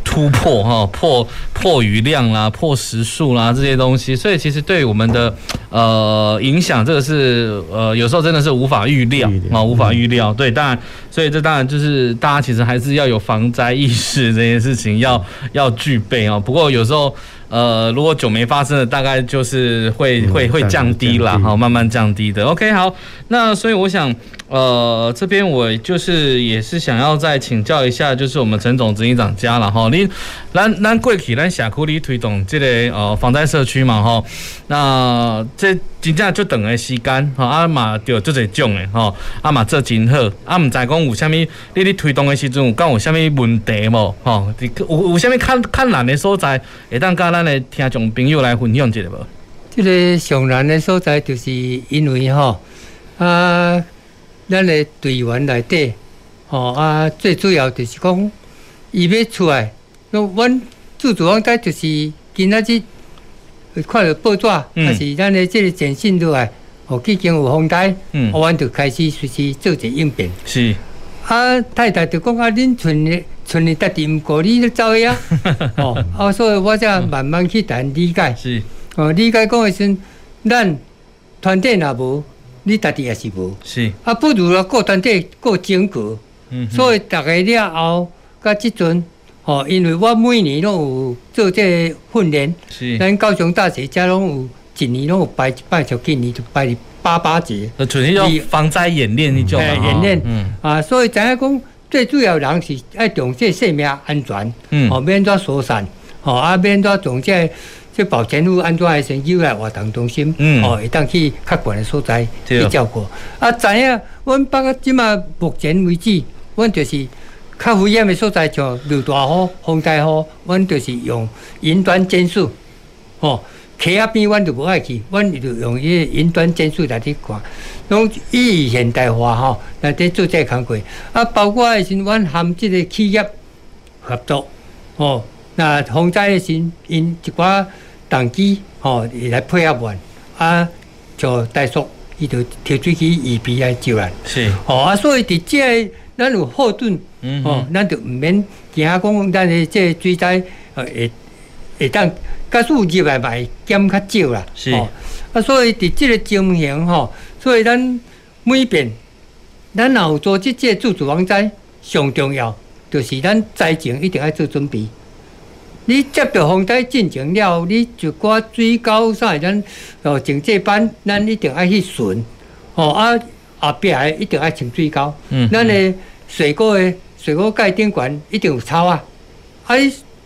突破哈破破余量啦，破时数啦这些东西，所以其实对我们的呃影响，这个是呃有时候真的是无法预料啊，无法预料。对，当然，所以这当然就是大家其实还是要有防灾意识这件事情要要具备啊。不过有时候。呃，如果久没发生的，大概就是会会会降低了，好，慢慢降低的。OK，好，那所以我想，呃，这边我就是也是想要再请教一下，就是我们陈总执行长家了哈，你咱咱过去咱社区里推动这个呃防灾社区嘛哈，那这真正就等的时间吼，啊嘛就这个种的吼，啊嘛做真好，啊毋知讲有啥物，你你推动的时阵有讲有啥物问题无？哈，有有啥物困困难的所在，会当甲咱。的听众朋友来分享一下无？即个上难的所在，就是因为吼啊，咱的队员内底吼啊，最主要就是讲，伊要出来，那阮自主防灾就是今仔日看到报纸，还、嗯、是咱的这个简讯落来，哦，已经有风台，嗯，我阮就开始随时做一应变。是。啊，太太就讲啊，恁村的。村里大地唔过你都走呀，[laughs] 哦，啊，所以我才慢慢去谈理解，是，哦，理解讲的是，咱团队也无，你大地也是无，是，啊，不如了，个团队各整个，嗯，所以大家了后，甲即阵，哦，因为我每年拢有做这训练，是，咱高雄大学遮拢有一年拢有摆一摆，就今年就摆哩八八节，呃，纯粹要防灾演练那种，演练，嗯，啊，所以知影讲。最主要人是爱重视生命安全，嗯，哦，免怎疏散，哦，啊，免怎重这这保健府安怎的先诱来活动中心，嗯，哦，会当去较悬的所在去照顾。啊，知影，阮包括即马目前为止，阮就是较危险的所在，像刘大雨、风大雨，阮就是用云端监视，哦。溪仔边，阮就无爱去，阮就用伊个云端监视来去看，拢以现代化吼来底做这个工作。啊，包括诶时，阮含即个企业合作，吼，那风灾诶时，因一寡动机吼来配合阮，啊，就带属伊就提出去预备来救人。是，吼啊，所以伫这个咱有后盾，吼，咱就毋免惊讲咱诶即个水灾，呃，会会当。加数入来买减较少啦，是啊，所以伫即个情形吼，所以咱每遍咱若有做即个自主防灾，上重要就是咱灾前一定要做准备。你接到防灾进程了，你就挂水沟啥，咱哦整这班，咱一定要去巡，哦啊后壁诶一定要穿水沟，嗯，咱诶水果诶水果盖顶管一定有草啊，啊。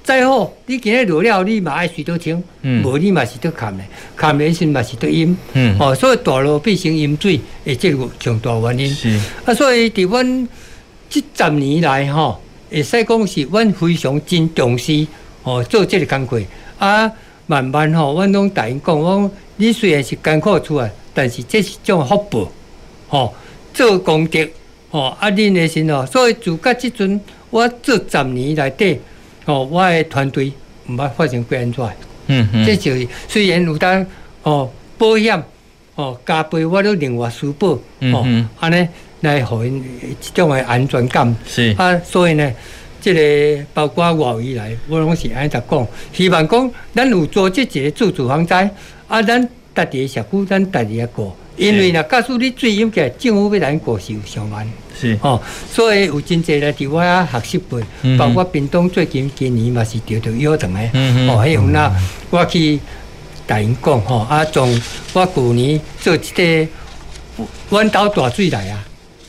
再好，你今日落了，你嘛爱水多清，无你嘛是得砍的，砍的时嘛是得淹，哦，所以大路变成淹水，诶，这个重大原因。是。啊，所以伫阮即十年来吼，会使讲是阮非常真重视哦，做即个工作啊，慢慢吼，阮拢答应讲，我你虽然是艰苦出来，但是这是种福报，吼，做功德，吼啊，恁的心哦，所以自甲即阵，我做十年来底。哦，我的团队毋捌发生过安怎，嗯嗯，这就是虽然有当哦保险哦加倍，我都另外输保，哦，安尼来互因一种的安全感，是啊，所以呢，即个包括外围来，我拢是安尼讲，希望讲咱有做即一个自主防灾，啊，咱家己的社区，咱家己也过。因为呢，假使你水涌起来，政府要咱过是有上万。是。哦，所以有真济来伫我遐学习过，嗯包括屏东最近今年嘛是调到优等的，嗯哦，还有那我去甲因讲吼，啊，从我旧年做一个弯岛大水来啊，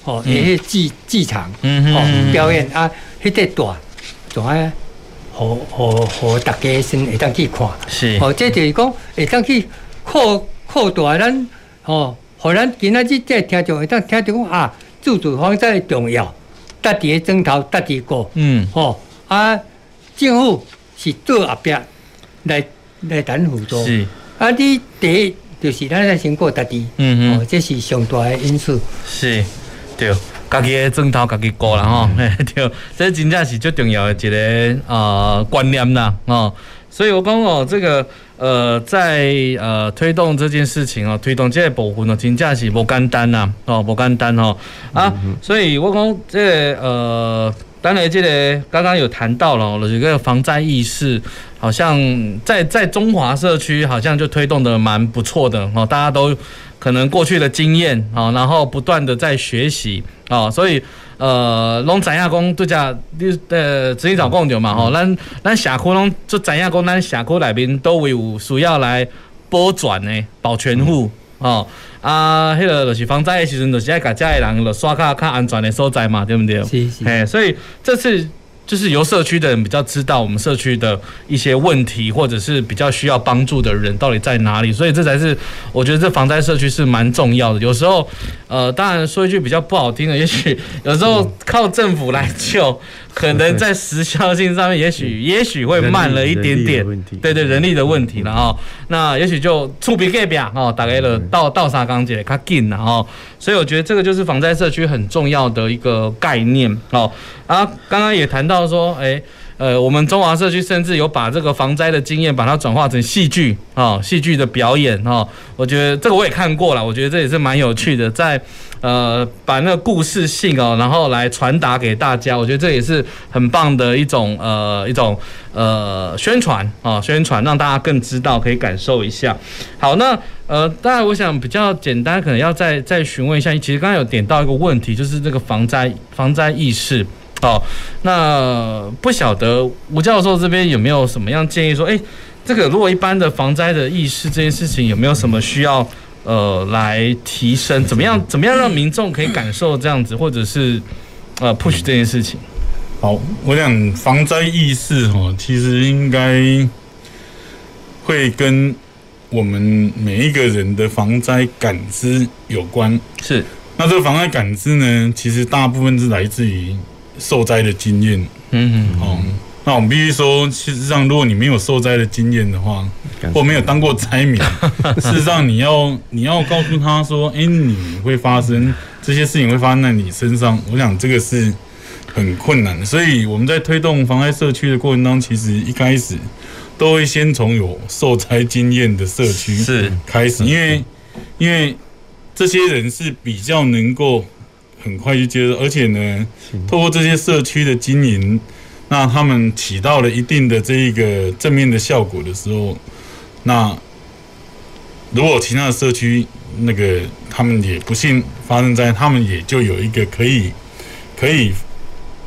哦，迄剧剧场，哦，表演啊，迄个大，怎啊，互互互大家先会当去看，是。哦，这就是讲会当去扩扩大咱，哦，互咱今仔日这听众会当听着讲啊，自主防灾的重要，家己的砖头家己过，嗯，哦，啊，政府是做后壁来来咱辅助，是，啊，你第一就是咱要先过家己，嗯哦，这是上大的因素。是，对，家己的砖头家己顾啦吼，[laughs] 对，这真正是最重要的一个呃观念啦，哦，所以我讲哦，这个呃在呃推动这件事情哦，推动这个部分呢，真正是无简单呐，哦，无简单哦，啊，所以我讲这个呃。当然，这个刚刚有谈到了，有一个防灾意识，好像在在中华社区好像就推动的蛮不错的哦，大家都可能过去的经验啊，然后不断的在学习啊，所以呃，拢知影讲对遮你呃，之前早讲着嘛吼，咱咱社区拢就知影讲，咱社区内面都有需要来保全的保全户哦。啊，迄、那个就是防灾的时阵，就是爱甲遮的人，就刷卡较安全的所在嘛，对毋对？是是。嘿，所以这次就是由社区的人比较知道我们社区的一些问题，或者是比较需要帮助的人到底在哪里，所以这才是我觉得这防灾社区是蛮重要的。有时候，呃，当然说一句比较不好听的，也许有时候靠政府来救，可能在时效性上面也许也许会慢了一点点。对对，人力的问题了哦。那也许就触笔盖表哦，打开了倒倒沙钢铁较紧了哈。所以我觉得这个就是防灾社区很重要的一个概念哦。啊，刚刚也谈到说，哎，呃，我们中华社区甚至有把这个防灾的经验，把它转化成戏剧啊，戏剧的表演哦。我觉得这个我也看过了，我觉得这也是蛮有趣的，在呃把那个故事性哦，然后来传达给大家。我觉得这也是很棒的一种呃一种呃宣传啊，宣传让大家更知道，可以感受一下。好，那呃，当然我想比较简单，可能要再再询问一下，其实刚刚有点到一个问题，就是这个防灾防灾意识。哦，那不晓得吴教授这边有没有什么样建议说，哎，这个如果一般的防灾的意识这件事情有没有什么需要呃来提升？怎么样怎么样让民众可以感受这样子，或者是呃 push 这件事情？好，我想防灾意识哈，其实应该会跟我们每一个人的防灾感知有关。是，那这个防灾感知呢，其实大部分是来自于。受灾的经验，嗯嗯，哦，那我们必须说，事实上，如果你没有受灾的经验的话，或没有当过灾民，[laughs] 事实上，你要你要告诉他说，哎，你会发生这些事情会发生在你身上，我想这个是很困难的。所以我们在推动防灾社区的过程当中，其实一开始都会先从有受灾经验的社区是开始，因为因为这些人是比较能够。很快就接受，而且呢，透过这些社区的经营，那他们起到了一定的这一个正面的效果的时候，那如果其他的社区那个他们也不幸发生灾，他们也就有一个可以可以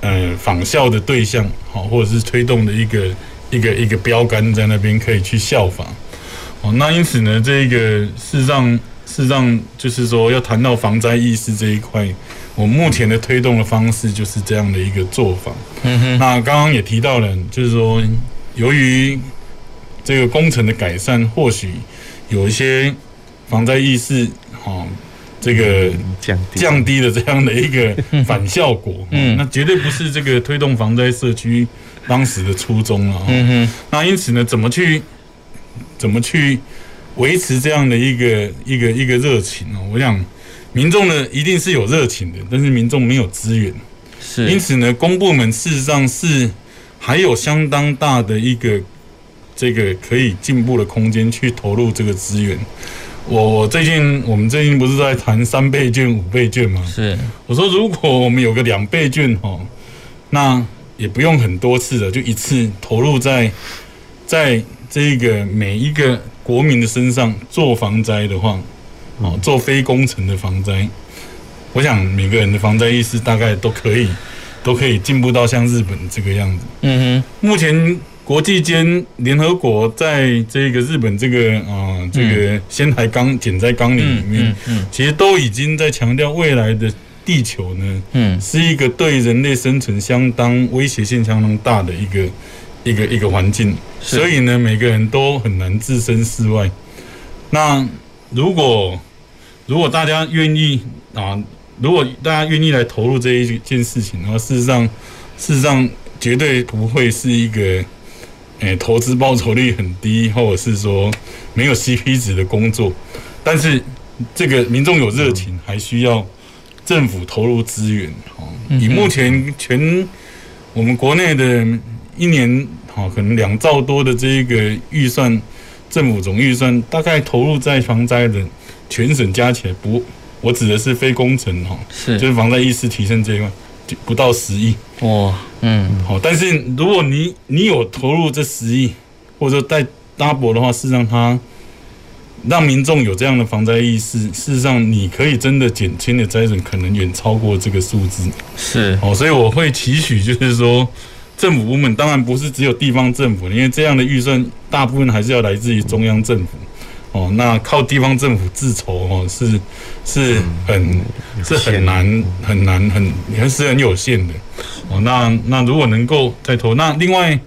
呃仿效的对象，好，或者是推动的一个一个一个标杆在那边可以去效仿。哦，那因此呢，这一个事实上事实上就是说要谈到防灾意识这一块。我目前的推动的方式就是这样的一个做法。嗯哼。那刚刚也提到了，就是说，由于这个工程的改善，或许有一些防灾意识，哈，这个降降低了这样的一个反效果。[laughs] 嗯。那绝对不是这个推动防灾社区当时的初衷了。嗯哼。那因此呢，怎么去怎么去维持这样的一个一个一个热情呢？我想。民众呢，一定是有热情的，但是民众没有资源，是因此呢，公部门事实上是还有相当大的一个这个可以进步的空间去投入这个资源。我我最近我们最近不是在谈三倍券、五倍券吗？是我说，如果我们有个两倍券哦，那也不用很多次了，就一次投入在在这个每一个国民的身上做防灾的话，哦，做非工程的防灾，我想每个人的防灾意识大概都可以都可以进步到像日本这个样子。嗯哼，目前国际间联合国在这个日本这个啊、呃、这个仙台钢减灾纲领里面，嗯嗯，其实都已经在强调未来的。地球呢，嗯，是一个对人类生存相当威胁性相当大的一个一个一个环境，所以呢，每个人都很难置身事外。那如果如果大家愿意啊，如果大家愿意来投入这一件事情，然后事实上事实上绝对不会是一个诶、欸、投资报酬率很低，或者是说没有 CP 值的工作。但是这个民众有热情，还需要。政府投入资源，哦，以目前全我们国内的一年，哈，可能两兆多的这一个预算，政府总预算大概投入在防灾的全省加起来不，我指的是非工程，哈，是就是防灾意识提升这一块，就不到十亿，哇，嗯，好，但是如果你你有投入这十亿，或者说带 double 的话，事实上它。让民众有这样的防灾意识，事实上，你可以真的减轻的灾损可能远超过这个数字。是哦，所以我会期许，就是说，政府部门当然不是只有地方政府，因为这样的预算大部分还是要来自于中央政府。哦，那靠地方政府自筹哦，是是很是很难很难很还是很有限的。哦，那那如果能够再投，那另外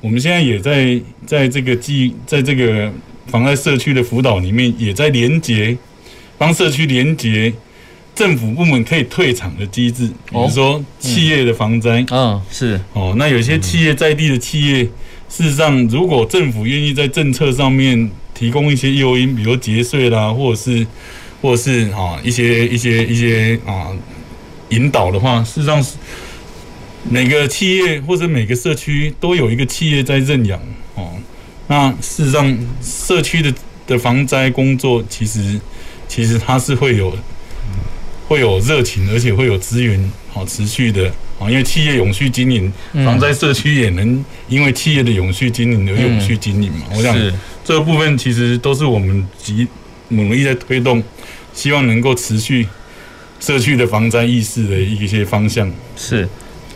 我们现在也在在这个计在这个。防灾社区的辅导里面，也在连接，帮社区连接政府部门可以退场的机制，比如说企业的防灾，嗯，是哦，那有些企业在地的企业，事实上，如果政府愿意在政策上面提供一些诱因，比如节税啦，或者是或者是啊一些一些一些啊引导的话，事实上是每个企业或者每个社区都有一个企业在认养哦。那事实上，社区的的防灾工作，其实其实它是会有会有热情，而且会有资源，好持续的啊，因为企业永续经营，防灾社区也能因为企业的永续经营而永续经营嘛。我想这个部分其实都是我们极努力在推动，希望能够持续社区的防灾意识的一些方向是。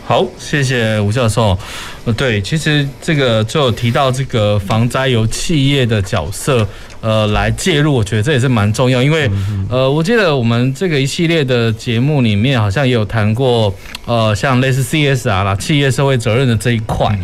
好，谢谢吴教授。呃，对，其实这个就有提到这个防灾由企业的角色呃来介入，我觉得这也是蛮重要，因为呃，我记得我们这个一系列的节目里面好像也有谈过呃，像类似 CSR 啦，企业社会责任的这一块。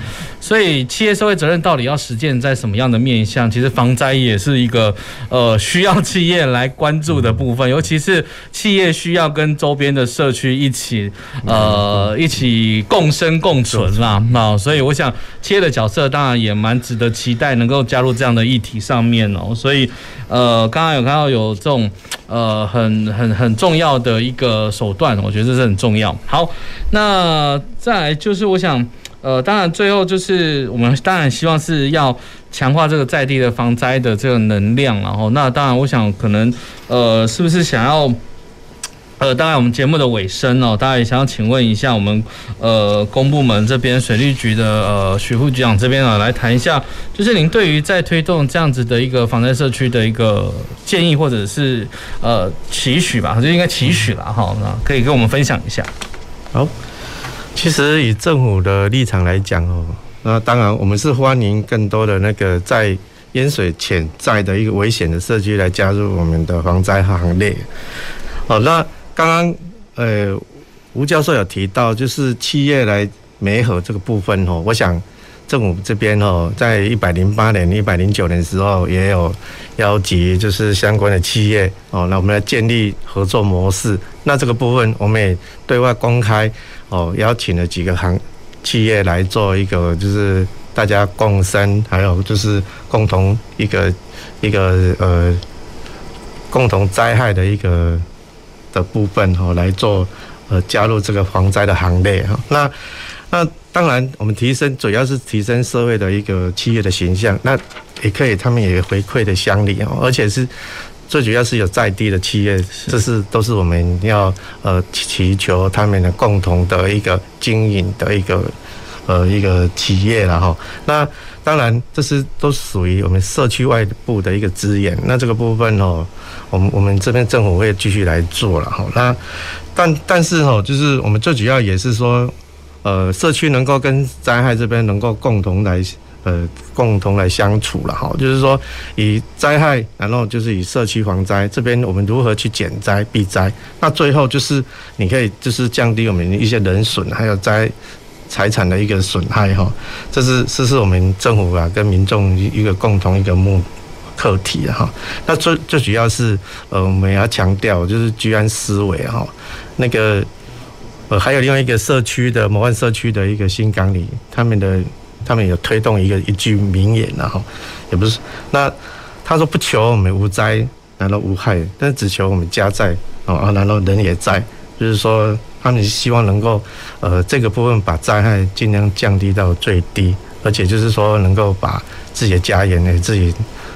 所以，企业社会责任到底要实践在什么样的面向？其实防灾也是一个呃需要企业来关注的部分，尤其是企业需要跟周边的社区一起呃一起共生共存啦。那所以，我想企业的角色当然也蛮值得期待，能够加入这样的议题上面哦。所以，呃，刚刚有看到有这种呃很很很重要的一个手段，我觉得这是很重要。好，那再来就是我想。呃，当然，最后就是我们当然希望是要强化这个在地的防灾的这个能量，然后那当然，我想可能呃，是不是想要呃，当然我们节目的尾声哦，大家也想要请问一下我们呃公部门这边水利局的呃许副局长这边啊，来谈一下，就是您对于在推动这样子的一个防灾社区的一个建议或者是呃期许吧，就应该期许了哈，那可以跟我们分享一下。好。其实以政府的立场来讲哦，那当然我们是欢迎更多的那个在淹水潜在的一个危险的社区来加入我们的防灾行列。好，那刚刚呃吴教授有提到，就是企业来媒合这个部分哦，我想政府这边哦，在一百零八年、一百零九年时候也有邀集，就是相关的企业哦，那我们来建立合作模式。那这个部分我们也对外公开。哦，邀请了几个行企业来做一个，就是大家共生，还有就是共同一个一个呃共同灾害的一个的部分哦，来做呃加入这个防灾的行列哈。那那当然，我们提升主要是提升社会的一个企业的形象，那也可以他们也回馈的乡里哦，而且是。最主要是有在地的企业，这是都是我们要呃祈求他们的共同的一个经营的一个呃一个企业了哈。那当然这是都属于我们社区外部的一个资源。那这个部分哦，我们我们这边政府会继续来做了哈。那但但是哦，就是我们最主要也是说，呃，社区能够跟灾害这边能够共同来。呃，共同来相处了哈，就是说以灾害，然后就是以社区防灾这边，我们如何去减灾避灾？那最后就是你可以就是降低我们一些人损，还有灾财产的一个损害哈。这是这是我们政府啊跟民众一个共同一个目课题哈。那最最主要是呃，我们要强调就是居安思危哈。那个呃，还有另外一个社区的模范社区的一个新港里，他们的。他们有推动一个一句名言，然后也不是那他说不求我们无灾，难道无害？但只求我们家在啊，难道人也在？就是说他们希望能够呃这个部分把灾害尽量降低到最低，而且就是说能够把自己的家园呢自己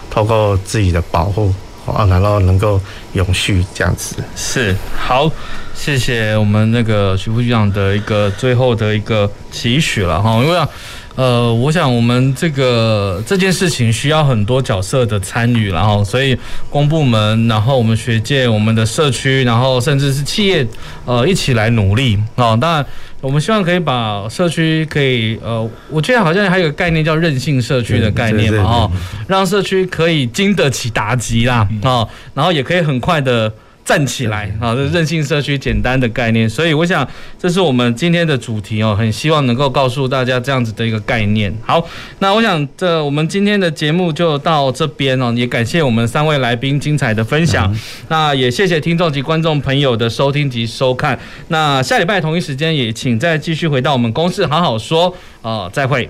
透过自己的保护啊，然后能够永续这样子。是好，谢谢我们那个徐副局长的一个最后的一个期许了哈，因为。呃，我想我们这个这件事情需要很多角色的参与，然后所以公部门，然后我们学界、我们的社区，然后甚至是企业，呃，一起来努力啊。当然，我们希望可以把社区可以，呃，我觉得好像还有个概念叫韧性社区的概念嘛，哦，让社区可以经得起打击啦，啊，然后也可以很快的。站起来啊！这韧性社区简单的概念，所以我想这是我们今天的主题哦，很希望能够告诉大家这样子的一个概念。好，那我想这我们今天的节目就到这边哦，也感谢我们三位来宾精彩的分享，那也谢谢听众及观众朋友的收听及收看。那下礼拜同一时间也请再继续回到我们公司好好说啊，再会。